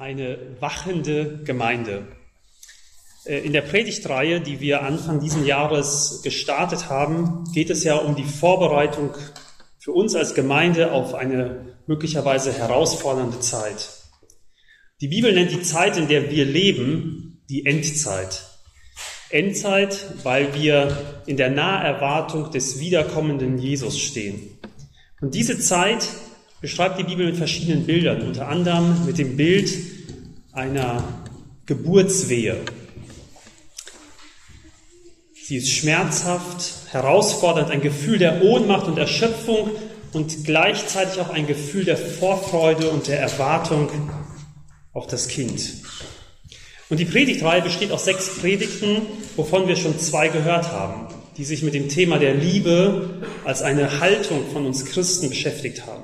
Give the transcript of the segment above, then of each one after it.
eine wachende Gemeinde. Äh, in der Predigtreihe, die wir Anfang dieses Jahres gestartet haben, geht es ja um die Vorbereitung für uns als Gemeinde auf eine möglicherweise herausfordernde Zeit. Die Bibel nennt die Zeit, in der wir leben, die Endzeit. Endzeit, weil wir in der Naherwartung des wiederkommenden Jesus stehen. Und diese Zeit beschreibt die Bibel mit verschiedenen Bildern, unter anderem mit dem Bild einer Geburtswehe. Sie ist schmerzhaft, herausfordernd, ein Gefühl der Ohnmacht und Erschöpfung und gleichzeitig auch ein Gefühl der Vorfreude und der Erwartung auf das Kind. Und die Predigtreihe besteht aus sechs Predigten, wovon wir schon zwei gehört haben, die sich mit dem Thema der Liebe als eine Haltung von uns Christen beschäftigt haben.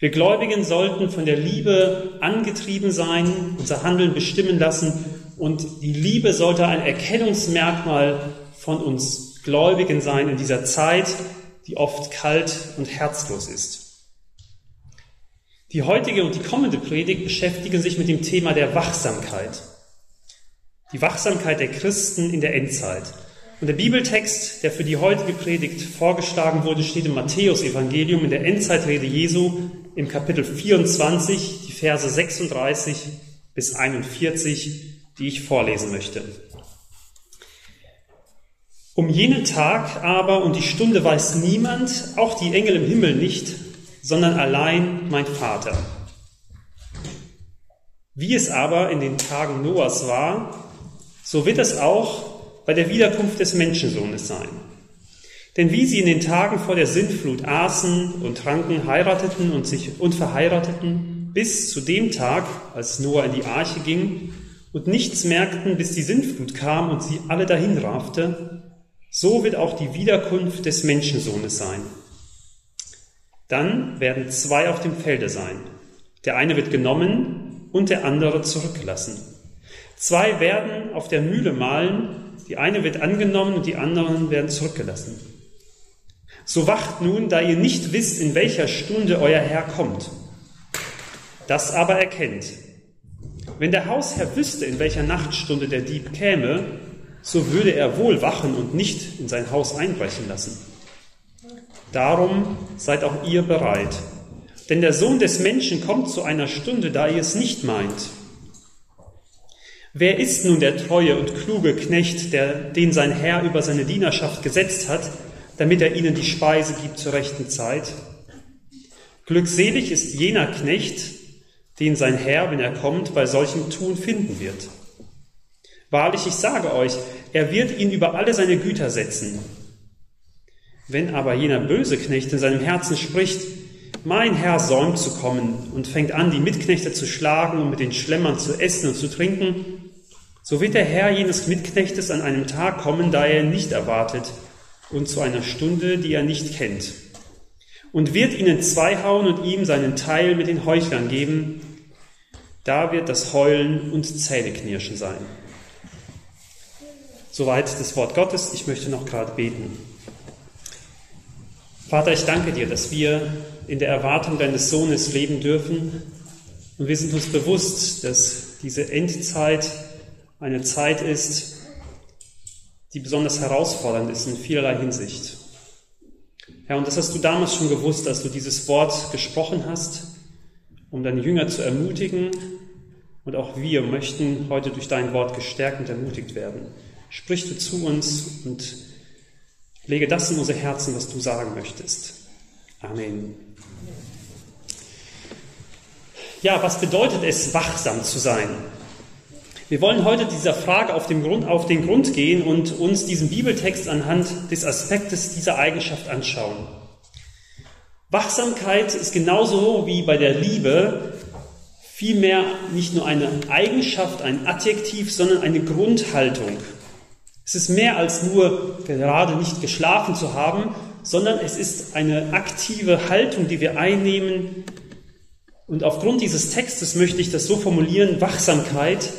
Wir Gläubigen sollten von der Liebe angetrieben sein, unser Handeln bestimmen lassen und die Liebe sollte ein Erkennungsmerkmal von uns Gläubigen sein in dieser Zeit, die oft kalt und herzlos ist. Die heutige und die kommende Predigt beschäftigen sich mit dem Thema der Wachsamkeit. Die Wachsamkeit der Christen in der Endzeit. Und der Bibeltext, der für die heutige Predigt vorgeschlagen wurde, steht im Matthäus-Evangelium in der Endzeitrede Jesu im Kapitel 24, die Verse 36 bis 41, die ich vorlesen möchte. Um jenen Tag aber und die Stunde weiß niemand, auch die Engel im Himmel nicht, sondern allein mein Vater. Wie es aber in den Tagen Noahs war, so wird es auch bei der Wiederkunft des Menschensohnes sein. Denn wie sie in den Tagen vor der Sintflut aßen und tranken, heirateten und sich und verheirateten, bis zu dem Tag, als Noah in die Arche ging, und nichts merkten, bis die Sintflut kam und sie alle dahin raffte, so wird auch die Wiederkunft des Menschensohnes sein. Dann werden zwei auf dem Felde sein. Der eine wird genommen und der andere zurückgelassen. Zwei werden auf der Mühle mahlen, die eine wird angenommen und die anderen werden zurückgelassen. So wacht nun, da ihr nicht wisst, in welcher Stunde euer Herr kommt. Das aber erkennt. Wenn der Hausherr wüsste, in welcher Nachtstunde der Dieb käme, so würde er wohl wachen und nicht in sein Haus einbrechen lassen. Darum seid auch ihr bereit. Denn der Sohn des Menschen kommt zu einer Stunde, da ihr es nicht meint. Wer ist nun der treue und kluge Knecht, der, den sein Herr über seine Dienerschaft gesetzt hat, damit er ihnen die Speise gibt zur rechten Zeit. Glückselig ist jener Knecht, den sein Herr, wenn er kommt, bei solchem Tun finden wird. Wahrlich, ich sage euch, er wird ihn über alle seine Güter setzen. Wenn aber jener böse Knecht in seinem Herzen spricht, mein Herr säumt zu kommen und fängt an, die Mitknechte zu schlagen und mit den Schlemmern zu essen und zu trinken, so wird der Herr jenes Mitknechtes an einem Tag kommen, da er ihn nicht erwartet, und zu einer Stunde, die er nicht kennt. Und wird ihnen zweihauen und ihm seinen Teil mit den Heuchlern geben. Da wird das Heulen und Zähneknirschen sein. Soweit das Wort Gottes. Ich möchte noch gerade beten. Vater, ich danke dir, dass wir in der Erwartung deines Sohnes leben dürfen. Und wir sind uns bewusst, dass diese Endzeit eine Zeit ist, die besonders herausfordernd ist in vielerlei Hinsicht. Herr, und das hast du damals schon gewusst, als du dieses Wort gesprochen hast, um deine Jünger zu ermutigen. Und auch wir möchten heute durch dein Wort gestärkt und ermutigt werden. Sprich du zu uns und lege das in unser Herzen, was du sagen möchtest. Amen. Ja, was bedeutet es, wachsam zu sein? Wir wollen heute dieser Frage auf den, Grund, auf den Grund gehen und uns diesen Bibeltext anhand des Aspektes dieser Eigenschaft anschauen. Wachsamkeit ist genauso wie bei der Liebe vielmehr nicht nur eine Eigenschaft, ein Adjektiv, sondern eine Grundhaltung. Es ist mehr als nur gerade nicht geschlafen zu haben, sondern es ist eine aktive Haltung, die wir einnehmen. Und aufgrund dieses Textes möchte ich das so formulieren, Wachsamkeit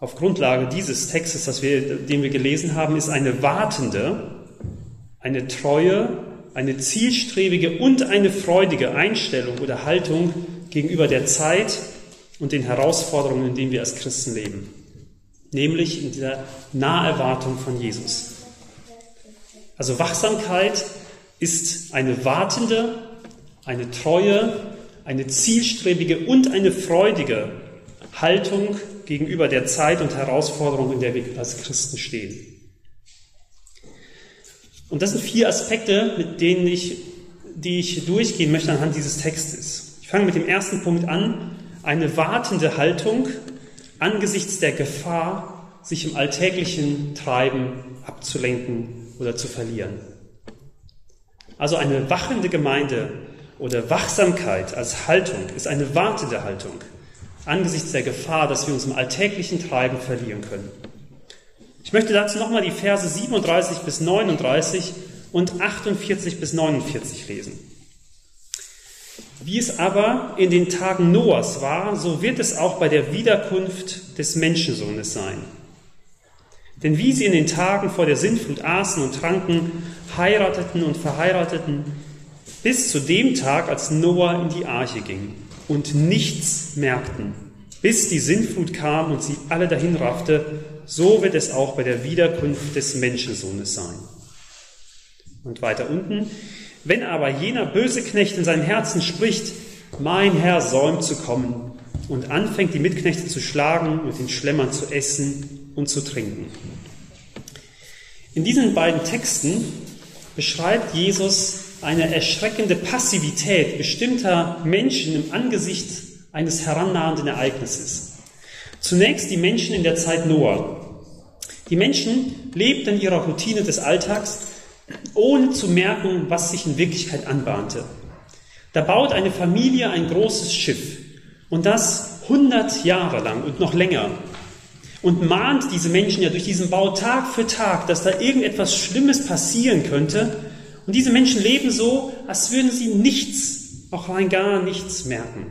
auf Grundlage dieses Textes, das wir, den wir gelesen haben, ist eine wartende, eine treue, eine zielstrebige und eine freudige Einstellung oder Haltung gegenüber der Zeit, und den Herausforderungen, in denen wir als Christen leben. Nämlich in dieser Naherwartung von Jesus. Also Wachsamkeit ist eine wartende, eine treue, eine zielstrebige und eine freudige Haltung gegenüber der Zeit und Herausforderung, in der wir als Christen stehen. Und das sind vier Aspekte, mit denen ich, die ich durchgehen möchte anhand dieses Textes. Ich fange mit dem ersten Punkt an, eine wartende Haltung angesichts der Gefahr, sich im alltäglichen Treiben abzulenken oder zu verlieren. Also eine wachende Gemeinde oder Wachsamkeit als Haltung ist eine wartende Haltung angesichts der Gefahr, dass wir uns im alltäglichen Treiben verlieren können. Ich möchte dazu nochmal die Verse 37 bis 39 und 48 bis 49 lesen. Wie es aber in den Tagen Noahs war, so wird es auch bei der Wiederkunft des Menschensohnes sein. Denn wie sie in den Tagen vor der Sintflut aßen und tranken, heirateten und verheirateten, bis zu dem Tag, als Noah in die Arche ging und nichts merkten, bis die Sintflut kam und sie alle dahin raffte, so wird es auch bei der Wiederkunft des Menschensohnes sein. Und weiter unten, wenn aber jener böse Knecht in seinem Herzen spricht, mein Herr säumt zu kommen und anfängt die Mitknechte zu schlagen und den Schlemmern zu essen und zu trinken. In diesen beiden Texten beschreibt Jesus eine erschreckende Passivität bestimmter Menschen im Angesicht eines herannahenden Ereignisses. Zunächst die Menschen in der Zeit Noah. Die Menschen lebten in ihrer Routine des Alltags, ohne zu merken, was sich in Wirklichkeit anbahnte. Da baut eine Familie ein großes Schiff und das 100 Jahre lang und noch länger und mahnt diese Menschen ja durch diesen Bau Tag für Tag, dass da irgendetwas Schlimmes passieren könnte. Und diese Menschen leben so, als würden sie nichts, auch rein gar nichts merken.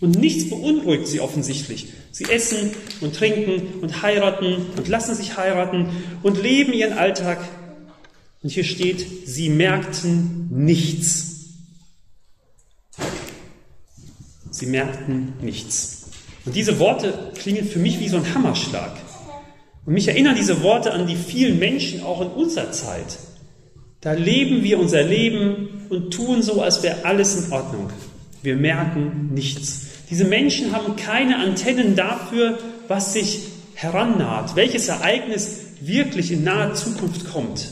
Und nichts beunruhigt sie offensichtlich. Sie essen und trinken und heiraten und lassen sich heiraten und leben ihren Alltag. Und hier steht, sie merkten nichts. Sie merkten nichts. Und diese Worte klingen für mich wie so ein Hammerschlag. Und mich erinnern diese Worte an die vielen Menschen auch in unserer Zeit. Da leben wir unser Leben und tun so, als wäre alles in Ordnung. Wir merken nichts. Diese Menschen haben keine Antennen dafür, was sich herannaht, welches Ereignis wirklich in naher Zukunft kommt.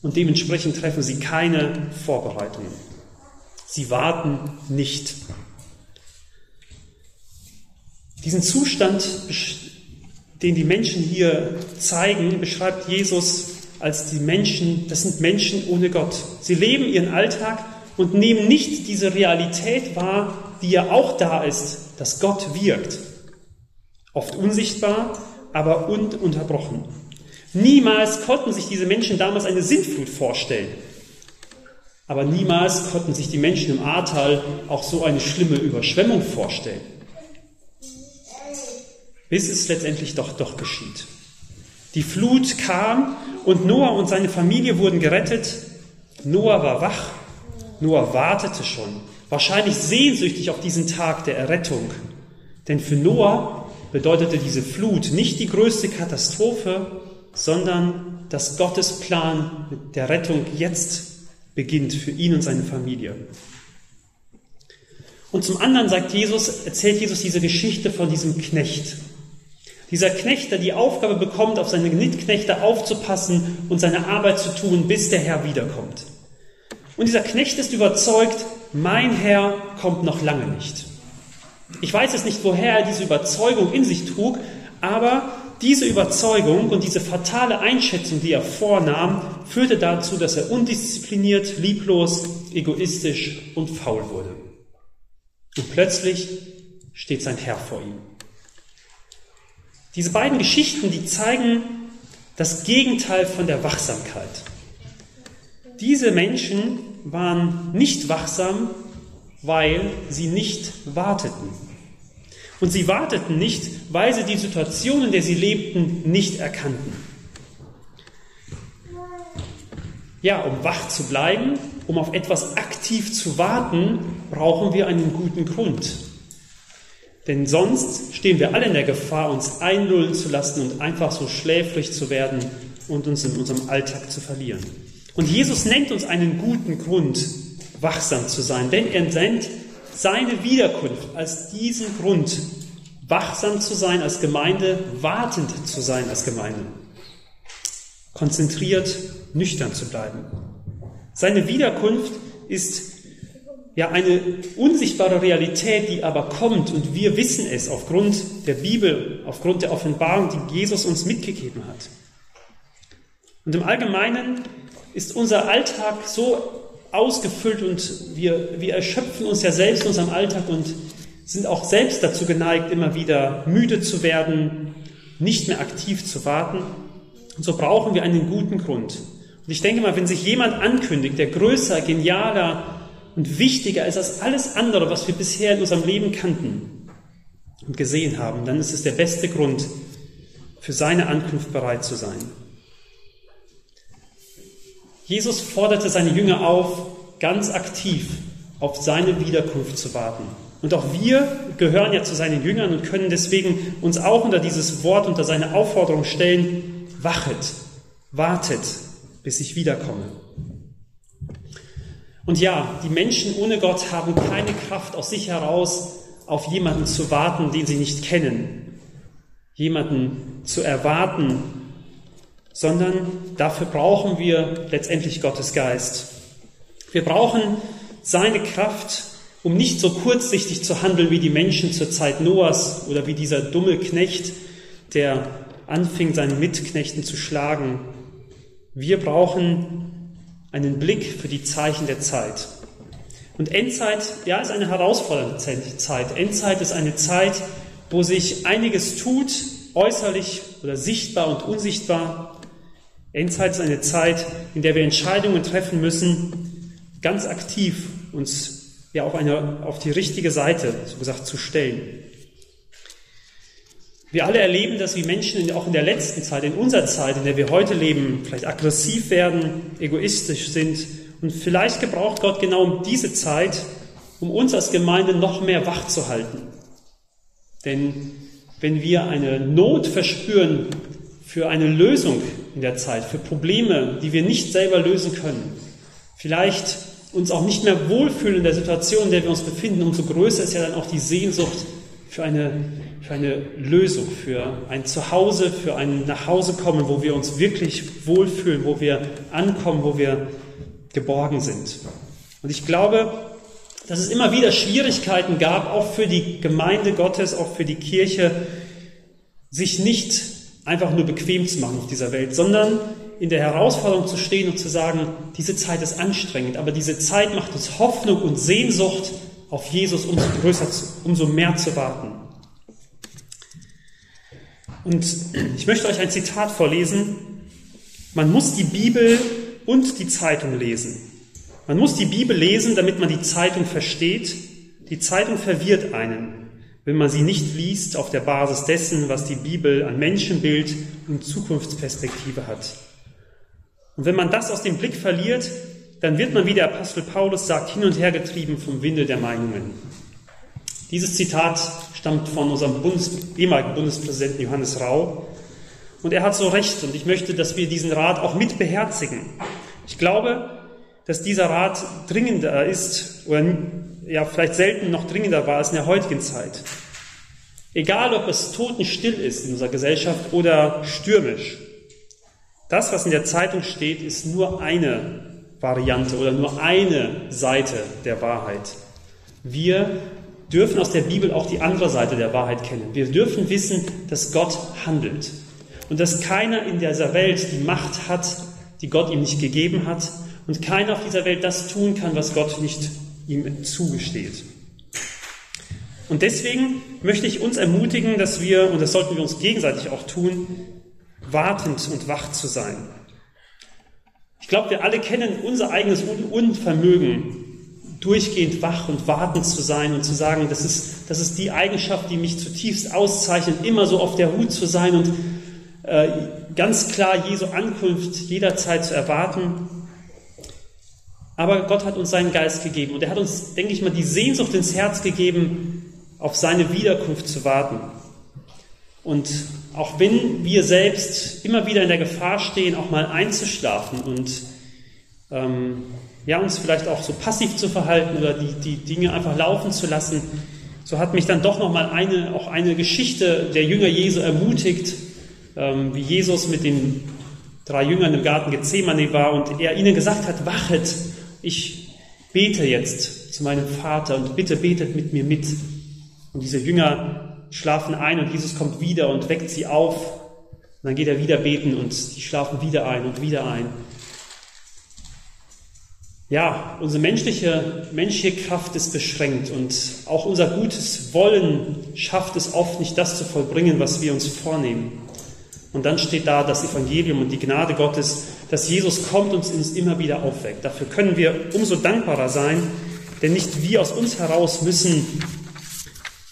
Und dementsprechend treffen sie keine Vorbereitungen. Sie warten nicht. Diesen Zustand, den die Menschen hier zeigen, beschreibt Jesus als die Menschen, das sind Menschen ohne Gott. Sie leben ihren Alltag und nehmen nicht diese Realität wahr, die ja auch da ist, dass Gott wirkt. Oft unsichtbar, aber ununterbrochen. Niemals konnten sich diese Menschen damals eine Sintflut vorstellen. Aber niemals konnten sich die Menschen im Ahrtal auch so eine schlimme Überschwemmung vorstellen bis es letztendlich doch, doch geschieht. Die Flut kam und Noah und seine Familie wurden gerettet. Noah war wach, Noah wartete schon, wahrscheinlich sehnsüchtig auf diesen Tag der Errettung. Denn für Noah bedeutete diese Flut nicht die größte Katastrophe, sondern dass Gottes Plan mit der Rettung jetzt beginnt für ihn und seine Familie. Und zum anderen sagt Jesus, erzählt Jesus diese Geschichte von diesem Knecht, dieser Knecht, der die Aufgabe bekommt, auf seine Mitknechte aufzupassen und seine Arbeit zu tun, bis der Herr wiederkommt. Und dieser Knecht ist überzeugt, mein Herr kommt noch lange nicht. Ich weiß jetzt nicht, woher er diese Überzeugung in sich trug, aber diese Überzeugung und diese fatale Einschätzung, die er vornahm, führte dazu, dass er undiszipliniert, lieblos, egoistisch und faul wurde. Und plötzlich steht sein Herr vor ihm. Diese beiden Geschichten, die zeigen das Gegenteil von der Wachsamkeit. Diese Menschen waren nicht wachsam, weil sie nicht warteten. Und sie warteten nicht, weil sie die Situation, in der sie lebten, nicht erkannten. Ja, um wach zu bleiben, um auf etwas aktiv zu warten, brauchen wir einen guten Grund. Denn sonst stehen wir alle in der Gefahr, uns einlullen zu lassen und einfach so schläfrig zu werden und uns in unserem Alltag zu verlieren. Und Jesus nennt uns einen guten Grund, wachsam zu sein, denn er nennt seine Wiederkunft als diesen Grund, wachsam zu sein als Gemeinde, wartend zu sein als Gemeinde, konzentriert, nüchtern zu bleiben. Seine Wiederkunft ist ja eine unsichtbare Realität, die aber kommt und wir wissen es aufgrund der Bibel, aufgrund der Offenbarung, die Jesus uns mitgegeben hat. Und im Allgemeinen ist unser Alltag so ausgefüllt und wir, wir erschöpfen uns ja selbst in unserem Alltag und sind auch selbst dazu geneigt, immer wieder müde zu werden, nicht mehr aktiv zu warten. Und so brauchen wir einen guten Grund. Und ich denke mal, wenn sich jemand ankündigt, der größer, genialer und wichtiger ist als alles andere, was wir bisher in unserem Leben kannten und gesehen haben, dann ist es der beste Grund, für seine Ankunft bereit zu sein. Jesus forderte seine Jünger auf, ganz aktiv auf seine Wiederkunft zu warten. Und auch wir gehören ja zu seinen Jüngern und können deswegen uns auch unter dieses Wort, unter seine Aufforderung stellen, wachet, wartet, bis ich wiederkomme. Und ja, die Menschen ohne Gott haben keine Kraft aus sich heraus, auf jemanden zu warten, den sie nicht kennen, jemanden zu erwarten, sondern dafür brauchen wir letztendlich Gottes Geist. Wir brauchen seine Kraft, um nicht so kurzsichtig zu handeln wie die Menschen zur Zeit Noahs oder wie dieser dumme Knecht, der anfing, seinen Mitknechten zu schlagen. Wir brauchen einen Blick für die Zeichen der Zeit. Und Endzeit, ja, ist eine herausfordernde Zeit. Endzeit ist eine Zeit, wo sich einiges tut, äußerlich oder sichtbar und unsichtbar. Endzeit ist eine Zeit, in der wir Entscheidungen treffen müssen, ganz aktiv uns ja auf, eine, auf die richtige Seite, so gesagt, zu stellen. Wir alle erleben das, wie Menschen auch in der letzten Zeit, in unserer Zeit, in der wir heute leben, vielleicht aggressiv werden, egoistisch sind. Und vielleicht gebraucht Gott genau diese Zeit, um uns als Gemeinde noch mehr wach zu halten. Denn wenn wir eine Not verspüren für eine Lösung in der Zeit, für Probleme, die wir nicht selber lösen können, vielleicht uns auch nicht mehr wohlfühlen in der Situation, in der wir uns befinden, umso größer ist ja dann auch die Sehnsucht für eine, für eine Lösung, für ein Zuhause, für ein Nachhausekommen, wo wir uns wirklich wohlfühlen, wo wir ankommen, wo wir geborgen sind. Und ich glaube, dass es immer wieder Schwierigkeiten gab, auch für die Gemeinde Gottes, auch für die Kirche, sich nicht einfach nur bequem zu machen auf dieser Welt, sondern in der Herausforderung zu stehen und zu sagen, diese Zeit ist anstrengend, aber diese Zeit macht uns Hoffnung und Sehnsucht, auf Jesus umso größer, umso mehr zu warten. Und ich möchte euch ein Zitat vorlesen. Man muss die Bibel und die Zeitung lesen. Man muss die Bibel lesen, damit man die Zeitung versteht. Die Zeitung verwirrt einen, wenn man sie nicht liest auf der Basis dessen, was die Bibel an Menschenbild und Zukunftsperspektive hat. Und wenn man das aus dem Blick verliert, dann wird man, wie der Apostel Paulus sagt, hin und her getrieben vom Winde der Meinungen. Dieses Zitat stammt von unserem Bundes, ehemaligen Bundespräsidenten Johannes Rau. Und er hat so recht und ich möchte, dass wir diesen Rat auch mit beherzigen. Ich glaube, dass dieser Rat dringender ist oder ja, vielleicht selten noch dringender war als in der heutigen Zeit. Egal, ob es totenstill ist in unserer Gesellschaft oder stürmisch. Das, was in der Zeitung steht, ist nur eine Variante oder nur eine Seite der Wahrheit. Wir dürfen aus der Bibel auch die andere Seite der Wahrheit kennen. Wir dürfen wissen, dass Gott handelt und dass keiner in dieser Welt die Macht hat, die Gott ihm nicht gegeben hat und keiner auf dieser Welt das tun kann, was Gott nicht ihm zugesteht. Und deswegen möchte ich uns ermutigen, dass wir, und das sollten wir uns gegenseitig auch tun, wartend und wach zu sein. Ich glaube, wir alle kennen unser eigenes Unvermögen, durchgehend wach und wartend zu sein und zu sagen, das ist, das ist die Eigenschaft, die mich zutiefst auszeichnet, immer so auf der Hut zu sein und äh, ganz klar Jesu Ankunft jederzeit zu erwarten. Aber Gott hat uns seinen Geist gegeben und er hat uns, denke ich mal, die Sehnsucht ins Herz gegeben, auf seine Wiederkunft zu warten. Und auch wenn wir selbst immer wieder in der Gefahr stehen, auch mal einzuschlafen und ähm, ja, uns vielleicht auch so passiv zu verhalten oder die, die Dinge einfach laufen zu lassen, so hat mich dann doch nochmal eine, auch eine Geschichte der Jünger Jesu ermutigt, ähm, wie Jesus mit den drei Jüngern im Garten Gethsemane war und er ihnen gesagt hat, wachet, ich bete jetzt zu meinem Vater und bitte betet mit mir mit. Und diese Jünger schlafen ein und Jesus kommt wieder und weckt sie auf. Und dann geht er wieder beten und sie schlafen wieder ein und wieder ein. Ja, unsere menschliche, menschliche Kraft ist beschränkt und auch unser gutes Wollen schafft es oft nicht, das zu vollbringen, was wir uns vornehmen. Und dann steht da das Evangelium und die Gnade Gottes, dass Jesus kommt und uns immer wieder aufweckt. Dafür können wir umso dankbarer sein, denn nicht wir aus uns heraus müssen,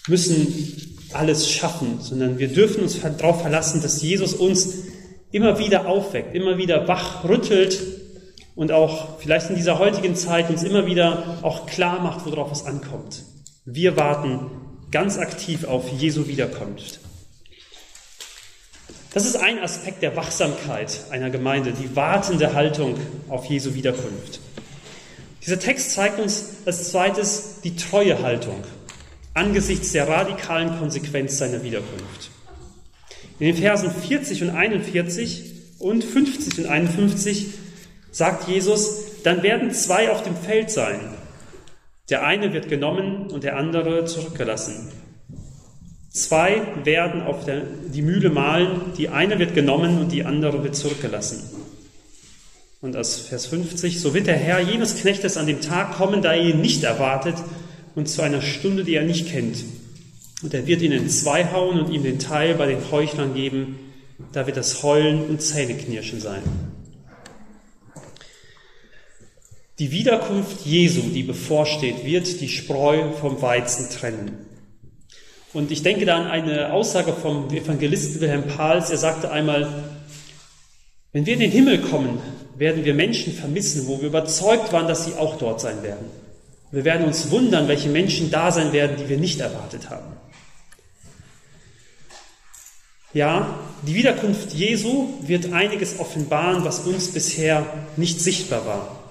müssen alles schaffen, sondern wir dürfen uns darauf verlassen, dass Jesus uns immer wieder aufweckt, immer wieder wach rüttelt und auch vielleicht in dieser heutigen Zeit uns immer wieder auch klar macht, worauf es ankommt. Wir warten ganz aktiv auf Jesu Wiederkunft. Das ist ein Aspekt der Wachsamkeit einer Gemeinde, die wartende Haltung auf Jesu Wiederkunft. Dieser Text zeigt uns als zweites die treue Haltung angesichts der radikalen Konsequenz seiner Wiederkunft. In den Versen 40 und 41 und 50 und 51 sagt Jesus, dann werden zwei auf dem Feld sein. Der eine wird genommen und der andere zurückgelassen. Zwei werden auf der, die Mühle mahlen, die eine wird genommen und die andere wird zurückgelassen. Und aus Vers 50, so wird der Herr jenes Knechtes an dem Tag kommen, da er ihn nicht erwartet, und zu einer Stunde, die er nicht kennt. Und er wird ihn in zwei hauen und ihm den Teil bei den Heuchlern geben, da wird das Heulen und Zähneknirschen sein. Die Wiederkunft Jesu, die bevorsteht, wird die Spreu vom Weizen trennen. Und ich denke da an eine Aussage vom Evangelisten Wilhelm Pahls. Er sagte einmal, wenn wir in den Himmel kommen, werden wir Menschen vermissen, wo wir überzeugt waren, dass sie auch dort sein werden. Wir werden uns wundern, welche Menschen da sein werden, die wir nicht erwartet haben. Ja, die Wiederkunft Jesu wird einiges offenbaren, was uns bisher nicht sichtbar war.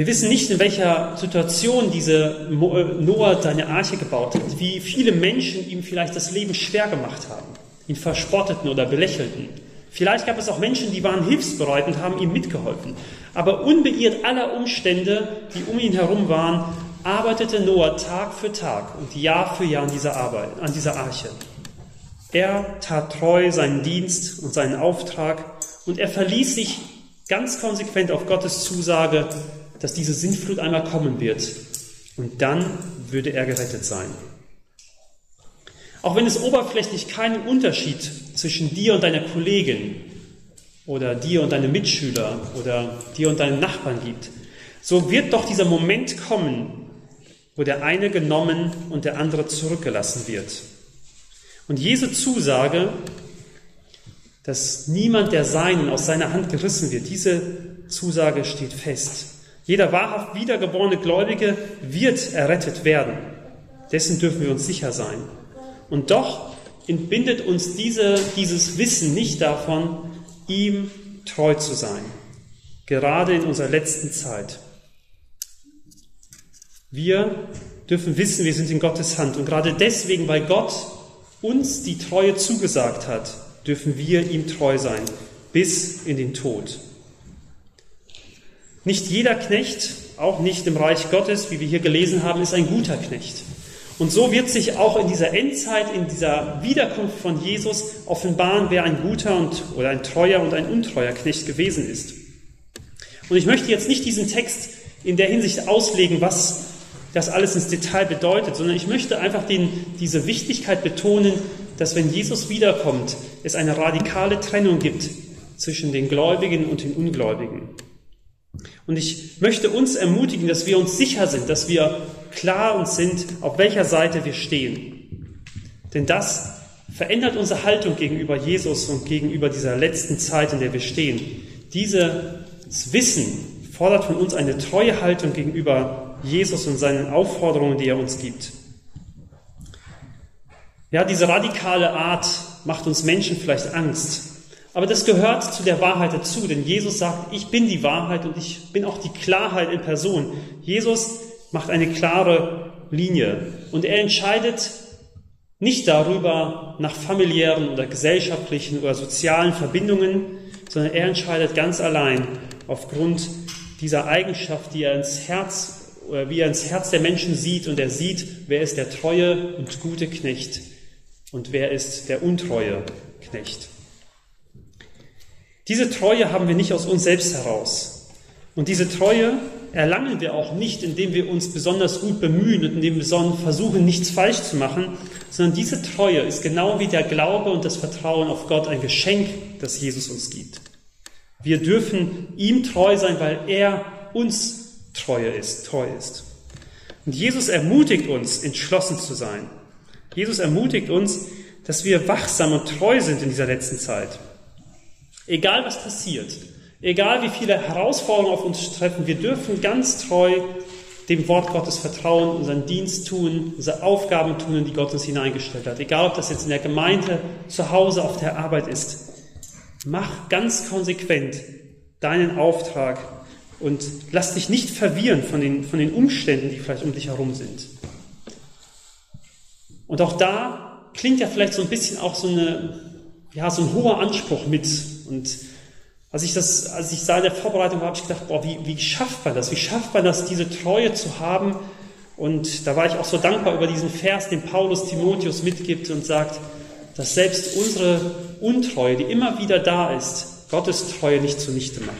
Wir wissen nicht, in welcher Situation diese äh, Noah seine Arche gebaut hat, wie viele Menschen ihm vielleicht das Leben schwer gemacht haben, ihn verspotteten oder belächelten. Vielleicht gab es auch Menschen, die waren hilfsbereit und haben ihm mitgeholfen. Aber unbeirrt aller Umstände, die um ihn herum waren, arbeitete Noah Tag für Tag und Jahr für Jahr an dieser Arbeit, an dieser Arche. Er tat treu seinen Dienst und seinen Auftrag und er verließ sich ganz konsequent auf Gottes Zusage, dass diese Sintflut einmal kommen wird. Und dann würde er gerettet sein. Auch wenn es oberflächlich keinen Unterschied zwischen dir und deiner Kollegin oder dir und deinem Mitschüler oder dir und deinen Nachbarn gibt, so wird doch dieser Moment kommen, wo der eine genommen und der andere zurückgelassen wird. Und Jesu Zusage, dass niemand der Seinen aus seiner Hand gerissen wird, diese Zusage steht fest. Jeder wahrhaft wiedergeborene Gläubige wird errettet werden. Dessen dürfen wir uns sicher sein. Und doch entbindet uns diese, dieses Wissen nicht davon, ihm treu zu sein, gerade in unserer letzten Zeit. Wir dürfen wissen, wir sind in Gottes Hand und gerade deswegen, weil Gott uns die Treue zugesagt hat, dürfen wir ihm treu sein, bis in den Tod. Nicht jeder Knecht, auch nicht im Reich Gottes, wie wir hier gelesen haben, ist ein guter Knecht. Und so wird sich auch in dieser Endzeit, in dieser Wiederkunft von Jesus offenbaren, wer ein guter und, oder ein treuer und ein untreuer Knecht gewesen ist. Und ich möchte jetzt nicht diesen Text in der Hinsicht auslegen, was das alles ins Detail bedeutet, sondern ich möchte einfach den, diese Wichtigkeit betonen, dass wenn Jesus wiederkommt, es eine radikale Trennung gibt zwischen den Gläubigen und den Ungläubigen. Und ich möchte uns ermutigen, dass wir uns sicher sind, dass wir klar uns sind, auf welcher Seite wir stehen. Denn das verändert unsere Haltung gegenüber Jesus und gegenüber dieser letzten Zeit, in der wir stehen. Dieses Wissen fordert von uns eine treue Haltung gegenüber Jesus und seinen Aufforderungen, die er uns gibt. Ja, diese radikale Art macht uns Menschen vielleicht Angst. Aber das gehört zu der Wahrheit dazu, denn Jesus sagt, ich bin die Wahrheit und ich bin auch die Klarheit in Person. Jesus macht eine klare Linie und er entscheidet nicht darüber nach familiären oder gesellschaftlichen oder sozialen Verbindungen, sondern er entscheidet ganz allein aufgrund dieser Eigenschaft, die er ins Herz oder wie er ins Herz der Menschen sieht und er sieht, wer ist der treue und gute Knecht und wer ist der untreue Knecht. Diese Treue haben wir nicht aus uns selbst heraus. Und diese Treue erlangen wir auch nicht, indem wir uns besonders gut bemühen und indem wir versuchen, nichts falsch zu machen, sondern diese Treue ist genau wie der Glaube und das Vertrauen auf Gott ein Geschenk, das Jesus uns gibt. Wir dürfen ihm treu sein, weil er uns treu ist, treu ist. Und Jesus ermutigt uns, entschlossen zu sein. Jesus ermutigt uns, dass wir wachsam und treu sind in dieser letzten Zeit. Egal was passiert, egal wie viele Herausforderungen auf uns treffen, wir dürfen ganz treu dem Wort Gottes vertrauen, unseren Dienst tun, unsere Aufgaben tun, die Gott uns hineingestellt hat. Egal, ob das jetzt in der Gemeinde, zu Hause, auf der Arbeit ist. Mach ganz konsequent deinen Auftrag und lass dich nicht verwirren von den, von den Umständen, die vielleicht um dich herum sind. Und auch da klingt ja vielleicht so ein bisschen auch so, eine, ja, so ein hoher Anspruch mit. Und als ich das, als ich sah in der Vorbereitung, habe ich gedacht, boah, wie, wie schafft man das? Wie schafft man das, diese Treue zu haben? Und da war ich auch so dankbar über diesen Vers, den Paulus Timotheus mitgibt und sagt, dass selbst unsere Untreue, die immer wieder da ist, Gottes Treue nicht zunichte macht.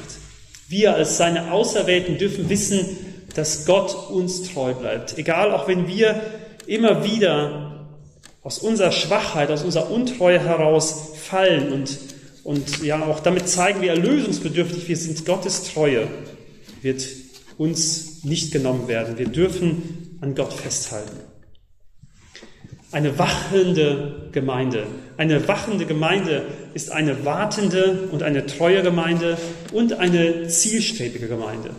Wir als seine Auserwählten dürfen wissen, dass Gott uns treu bleibt. Egal, auch wenn wir immer wieder aus unserer Schwachheit, aus unserer Untreue heraus fallen und, und ja auch damit zeigen, wie erlösungsbedürftig wir sind. Gottes Treue wird uns nicht genommen werden. Wir dürfen an Gott festhalten. Eine wachende Gemeinde. Eine wachende Gemeinde ist eine wartende und eine treue Gemeinde und eine zielstrebige Gemeinde.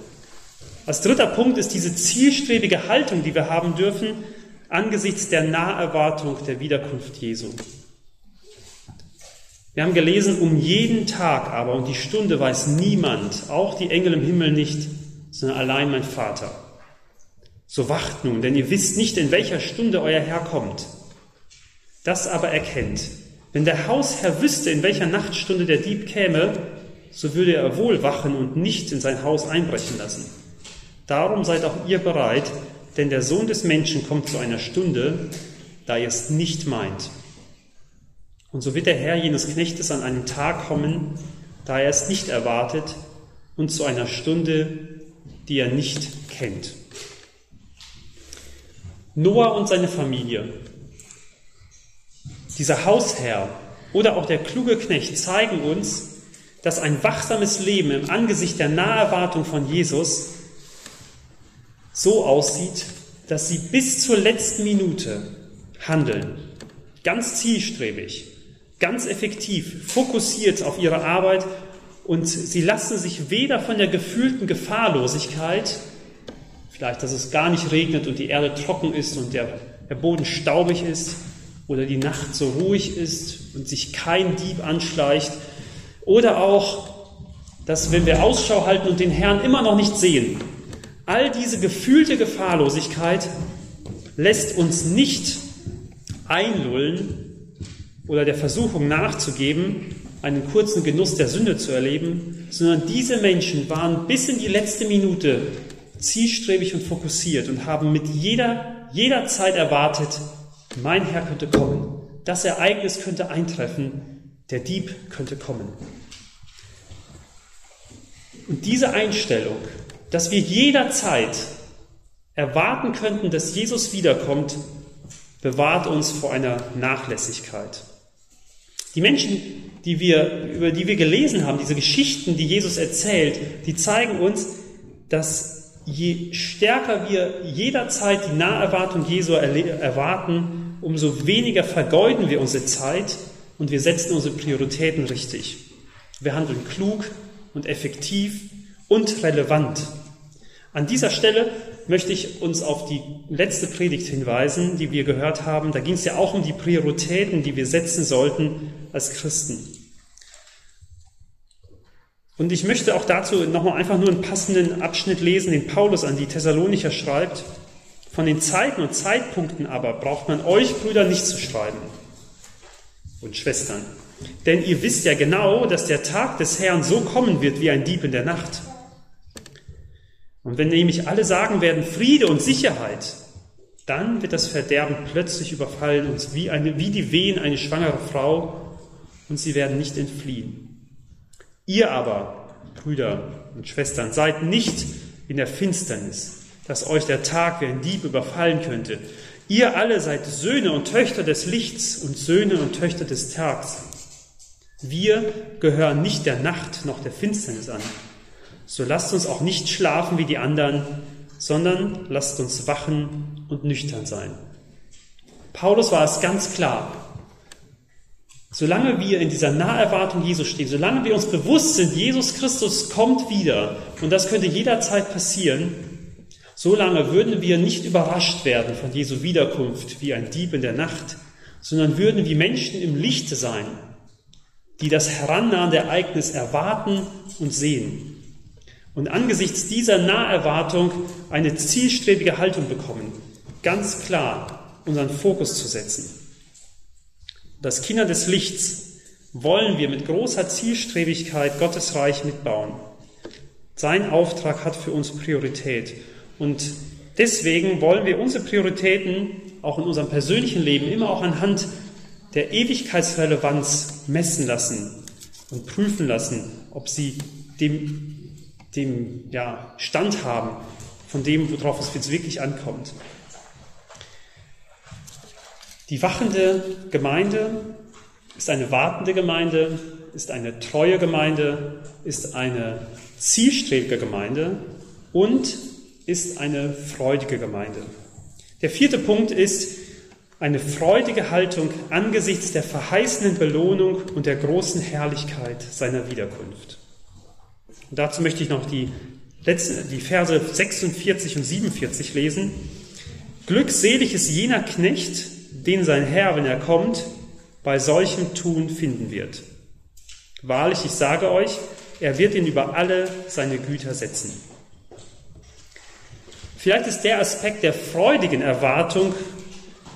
Als dritter Punkt ist diese zielstrebige Haltung, die wir haben dürfen, angesichts der Naherwartung der Wiederkunft Jesu. Wir haben gelesen, um jeden Tag aber und die Stunde weiß niemand, auch die Engel im Himmel nicht, sondern allein mein Vater. So wacht nun, denn ihr wisst nicht, in welcher Stunde euer Herr kommt. Das aber erkennt, wenn der Hausherr wüsste, in welcher Nachtstunde der Dieb käme, so würde er wohl wachen und nicht in sein Haus einbrechen lassen. Darum seid auch ihr bereit, denn der Sohn des Menschen kommt zu einer Stunde, da ihr es nicht meint. Und so wird der Herr jenes Knechtes an einen Tag kommen, da er es nicht erwartet, und zu einer Stunde, die er nicht kennt. Noah und seine Familie. Dieser Hausherr oder auch der kluge Knecht zeigen uns, dass ein wachsames Leben im Angesicht der Naherwartung von Jesus so aussieht, dass sie bis zur letzten Minute handeln, ganz zielstrebig, ganz effektiv, fokussiert auf ihre Arbeit und sie lassen sich weder von der gefühlten Gefahrlosigkeit, vielleicht dass es gar nicht regnet und die Erde trocken ist und der, der Boden staubig ist, oder die Nacht so ruhig ist und sich kein Dieb anschleicht. Oder auch, dass wenn wir Ausschau halten und den Herrn immer noch nicht sehen, all diese gefühlte Gefahrlosigkeit lässt uns nicht einlullen oder der Versuchung nachzugeben, einen kurzen Genuss der Sünde zu erleben, sondern diese Menschen waren bis in die letzte Minute zielstrebig und fokussiert und haben mit jeder, jeder Zeit erwartet, mein Herr könnte kommen. Das Ereignis könnte eintreffen. Der Dieb könnte kommen. Und diese Einstellung, dass wir jederzeit erwarten könnten, dass Jesus wiederkommt, bewahrt uns vor einer Nachlässigkeit. Die Menschen, die wir, über die wir gelesen haben, diese Geschichten, die Jesus erzählt, die zeigen uns, dass je stärker wir jederzeit die Naherwartung Jesu erwarten, umso weniger vergeuden wir unsere Zeit und wir setzen unsere Prioritäten richtig. Wir handeln klug und effektiv und relevant. An dieser Stelle möchte ich uns auf die letzte Predigt hinweisen, die wir gehört haben. Da ging es ja auch um die Prioritäten, die wir setzen sollten als Christen. Und ich möchte auch dazu nochmal einfach nur einen passenden Abschnitt lesen, den Paulus an die Thessalonicher schreibt. Von den Zeiten und Zeitpunkten aber braucht man euch, Brüder, nicht zu schreiben und Schwestern. Denn ihr wisst ja genau, dass der Tag des Herrn so kommen wird wie ein Dieb in der Nacht. Und wenn nämlich alle sagen werden Friede und Sicherheit, dann wird das Verderben plötzlich überfallen uns wie, eine, wie die Wehen eine schwangere Frau und sie werden nicht entfliehen. Ihr aber, Brüder und Schwestern, seid nicht in der Finsternis, dass euch der Tag wie ein Dieb überfallen könnte. Ihr alle seid Söhne und Töchter des Lichts und Söhne und Töchter des Tags. Wir gehören nicht der Nacht noch der Finsternis an. So lasst uns auch nicht schlafen wie die anderen, sondern lasst uns wachen und nüchtern sein. Paulus war es ganz klar. Solange wir in dieser Naherwartung Jesus stehen, solange wir uns bewusst sind, Jesus Christus kommt wieder, und das könnte jederzeit passieren, solange würden wir nicht überrascht werden von Jesu Wiederkunft wie ein Dieb in der Nacht, sondern würden wie Menschen im Lichte sein, die das herannahende Ereignis erwarten und sehen und angesichts dieser Naherwartung eine zielstrebige Haltung bekommen, ganz klar unseren Fokus zu setzen. Das Kinder des Lichts wollen wir mit großer Zielstrebigkeit Gottes Reich mitbauen. Sein Auftrag hat für uns Priorität. Und deswegen wollen wir unsere Prioritäten auch in unserem persönlichen Leben immer auch anhand der Ewigkeitsrelevanz messen lassen und prüfen lassen, ob sie dem dem ja, Stand haben, von dem, worauf es jetzt wirklich ankommt. Die wachende Gemeinde ist eine wartende Gemeinde, ist eine treue Gemeinde, ist eine zielstrebige Gemeinde und ist eine freudige Gemeinde. Der vierte Punkt ist eine freudige Haltung angesichts der verheißenen Belohnung und der großen Herrlichkeit seiner Wiederkunft. Und dazu möchte ich noch die, letzten, die Verse 46 und 47 lesen. Glückselig ist jener Knecht, den sein Herr, wenn er kommt, bei solchem Tun finden wird. Wahrlich, ich sage euch, er wird ihn über alle seine Güter setzen. Vielleicht ist der Aspekt der freudigen Erwartung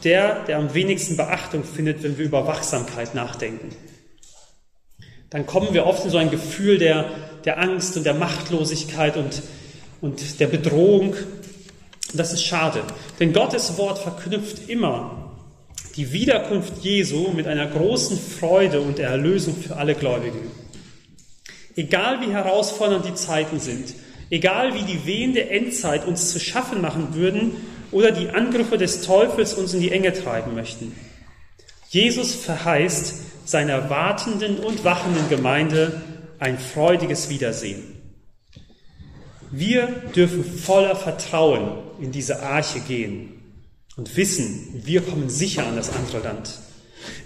der, der am wenigsten Beachtung findet, wenn wir über Wachsamkeit nachdenken. Dann kommen wir oft in so ein Gefühl der, der Angst und der Machtlosigkeit und, und der Bedrohung. Das ist schade, denn Gottes Wort verknüpft immer die Wiederkunft Jesu mit einer großen Freude und Erlösung für alle Gläubigen. Egal wie herausfordernd die Zeiten sind, egal wie die Wehen der Endzeit uns zu schaffen machen würden oder die Angriffe des Teufels uns in die Enge treiben möchten. Jesus verheißt seiner wartenden und wachenden Gemeinde ein freudiges Wiedersehen. Wir dürfen voller Vertrauen in diese Arche gehen und wissen, wir kommen sicher an das andere Land.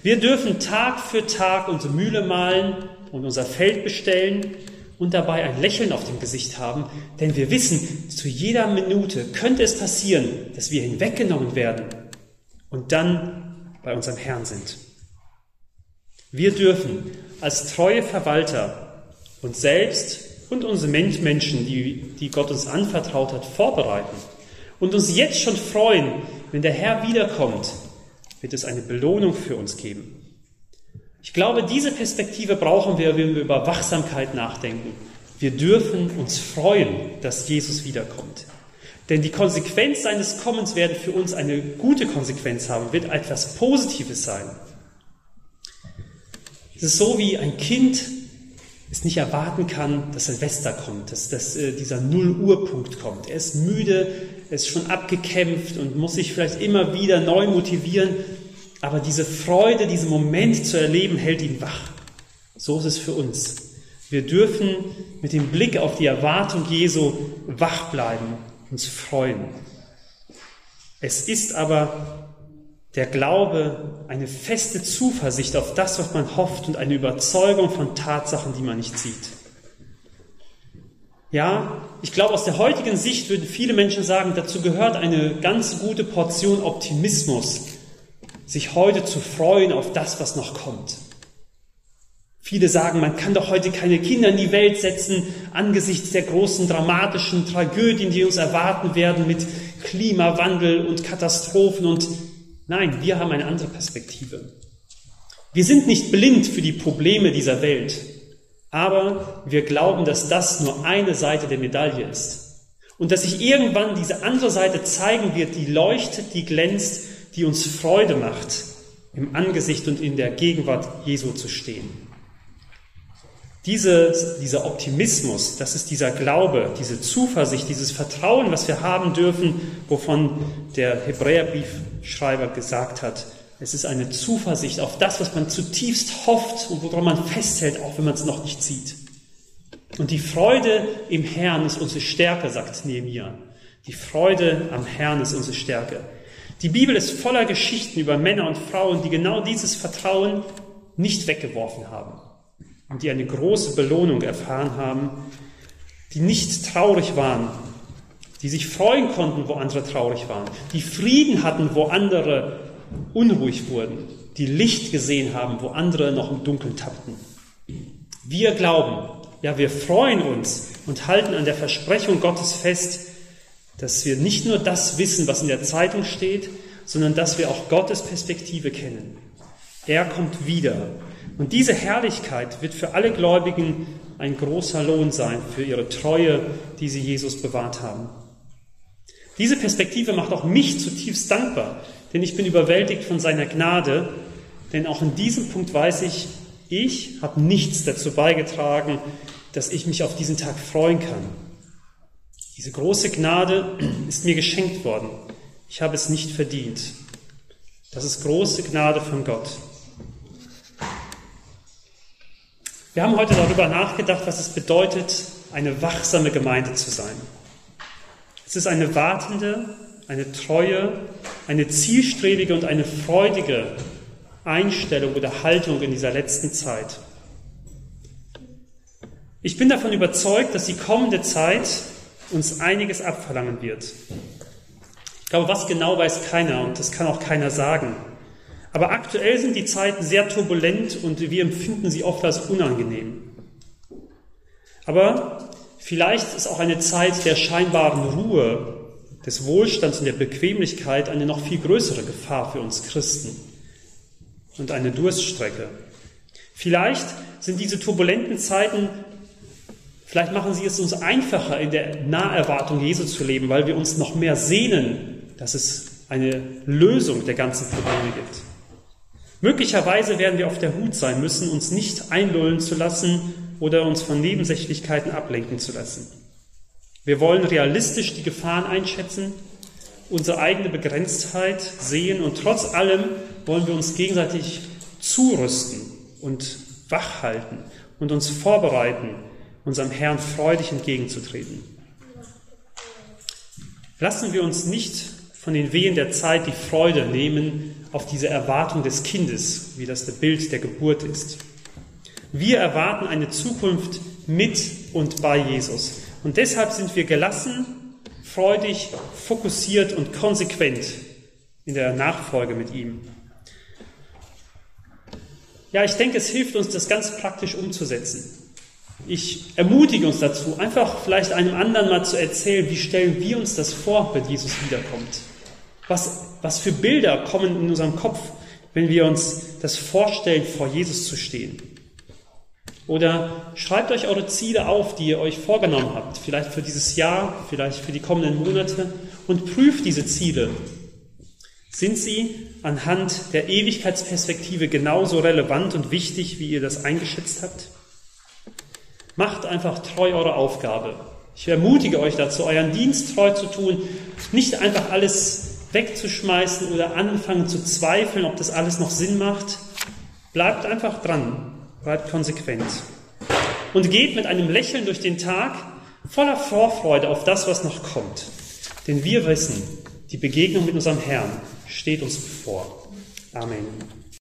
Wir dürfen Tag für Tag unsere Mühle malen und unser Feld bestellen und dabei ein Lächeln auf dem Gesicht haben, denn wir wissen, zu jeder Minute könnte es passieren, dass wir hinweggenommen werden und dann bei unserem Herrn sind. Wir dürfen als treue Verwalter uns selbst und unsere Menschen, die, die Gott uns anvertraut hat, vorbereiten und uns jetzt schon freuen, wenn der Herr wiederkommt, wird es eine Belohnung für uns geben. Ich glaube, diese Perspektive brauchen wir, wenn wir über Wachsamkeit nachdenken. Wir dürfen uns freuen, dass Jesus wiederkommt. Denn die Konsequenz seines Kommens werden für uns eine gute Konsequenz haben, wird etwas Positives sein. Es ist so wie ein Kind, es nicht erwarten kann, dass Silvester kommt, dass, dass äh, dieser Null-Uhr-Punkt kommt. Er ist müde, er ist schon abgekämpft und muss sich vielleicht immer wieder neu motivieren, aber diese Freude, diesen Moment zu erleben, hält ihn wach. So ist es für uns. Wir dürfen mit dem Blick auf die Erwartung Jesu wach bleiben, uns freuen. Es ist aber der Glaube eine feste Zuversicht auf das, was man hofft und eine Überzeugung von Tatsachen, die man nicht sieht. Ja, ich glaube, aus der heutigen Sicht würden viele Menschen sagen, dazu gehört eine ganz gute Portion Optimismus, sich heute zu freuen auf das, was noch kommt. Viele sagen, man kann doch heute keine Kinder in die Welt setzen angesichts der großen dramatischen Tragödien, die uns erwarten werden mit Klimawandel und Katastrophen. Und nein, wir haben eine andere Perspektive. Wir sind nicht blind für die Probleme dieser Welt, aber wir glauben, dass das nur eine Seite der Medaille ist. Und dass sich irgendwann diese andere Seite zeigen wird, die leuchtet, die glänzt, die uns Freude macht, im Angesicht und in der Gegenwart Jesu zu stehen. Diese, dieser Optimismus, das ist dieser Glaube, diese Zuversicht, dieses Vertrauen, was wir haben dürfen, wovon der Hebräerbriefschreiber gesagt hat. Es ist eine Zuversicht auf das, was man zutiefst hofft und woran man festhält, auch wenn man es noch nicht sieht. Und die Freude im Herrn ist unsere Stärke, sagt Nehemiah. Die Freude am Herrn ist unsere Stärke. Die Bibel ist voller Geschichten über Männer und Frauen, die genau dieses Vertrauen nicht weggeworfen haben und die eine große Belohnung erfahren haben, die nicht traurig waren, die sich freuen konnten, wo andere traurig waren, die Frieden hatten, wo andere unruhig wurden, die Licht gesehen haben, wo andere noch im Dunkeln tappten. Wir glauben, ja, wir freuen uns und halten an der Versprechung Gottes fest, dass wir nicht nur das wissen, was in der Zeitung steht, sondern dass wir auch Gottes Perspektive kennen. Er kommt wieder und diese Herrlichkeit wird für alle Gläubigen ein großer Lohn sein für ihre Treue, die sie Jesus bewahrt haben. Diese Perspektive macht auch mich zutiefst dankbar, denn ich bin überwältigt von seiner Gnade, denn auch in diesem Punkt weiß ich, ich habe nichts dazu beigetragen, dass ich mich auf diesen Tag freuen kann. Diese große Gnade ist mir geschenkt worden. Ich habe es nicht verdient. Das ist große Gnade von Gott. Wir haben heute darüber nachgedacht, was es bedeutet, eine wachsame Gemeinde zu sein. Es ist eine wartende, eine treue, eine zielstrebige und eine freudige Einstellung oder Haltung in dieser letzten Zeit. Ich bin davon überzeugt, dass die kommende Zeit uns einiges abverlangen wird. Ich glaube, was genau weiß keiner und das kann auch keiner sagen. Aber aktuell sind die Zeiten sehr turbulent und wir empfinden sie oft als unangenehm. Aber vielleicht ist auch eine Zeit der scheinbaren Ruhe, des Wohlstands und der Bequemlichkeit eine noch viel größere Gefahr für uns Christen und eine Durststrecke. Vielleicht sind diese turbulenten Zeiten, vielleicht machen sie es uns einfacher, in der Naherwartung Jesu zu leben, weil wir uns noch mehr sehnen, dass es eine Lösung der ganzen Probleme gibt. Möglicherweise werden wir auf der Hut sein müssen, uns nicht einlullen zu lassen oder uns von Nebensächlichkeiten ablenken zu lassen. Wir wollen realistisch die Gefahren einschätzen, unsere eigene Begrenztheit sehen und trotz allem wollen wir uns gegenseitig zurüsten und wachhalten und uns vorbereiten, unserem Herrn freudig entgegenzutreten. Lassen wir uns nicht von den Wehen der Zeit die Freude nehmen auf diese Erwartung des Kindes, wie das das Bild der Geburt ist. Wir erwarten eine Zukunft mit und bei Jesus. Und deshalb sind wir gelassen, freudig, fokussiert und konsequent in der Nachfolge mit ihm. Ja, ich denke, es hilft uns, das ganz praktisch umzusetzen. Ich ermutige uns dazu, einfach vielleicht einem anderen mal zu erzählen, wie stellen wir uns das vor, wenn Jesus wiederkommt. Was, was für Bilder kommen in unserem Kopf, wenn wir uns das vorstellen, vor Jesus zu stehen? Oder schreibt euch eure Ziele auf, die ihr euch vorgenommen habt, vielleicht für dieses Jahr, vielleicht für die kommenden Monate, und prüft diese Ziele. Sind sie anhand der Ewigkeitsperspektive genauso relevant und wichtig, wie ihr das eingeschätzt habt? Macht einfach treu eure Aufgabe. Ich ermutige euch dazu, euren Dienst treu zu tun, nicht einfach alles wegzuschmeißen oder anfangen zu zweifeln, ob das alles noch Sinn macht. Bleibt einfach dran, bleibt konsequent. Und geht mit einem Lächeln durch den Tag voller Vorfreude auf das, was noch kommt. Denn wir wissen, die Begegnung mit unserem Herrn steht uns bevor. Amen.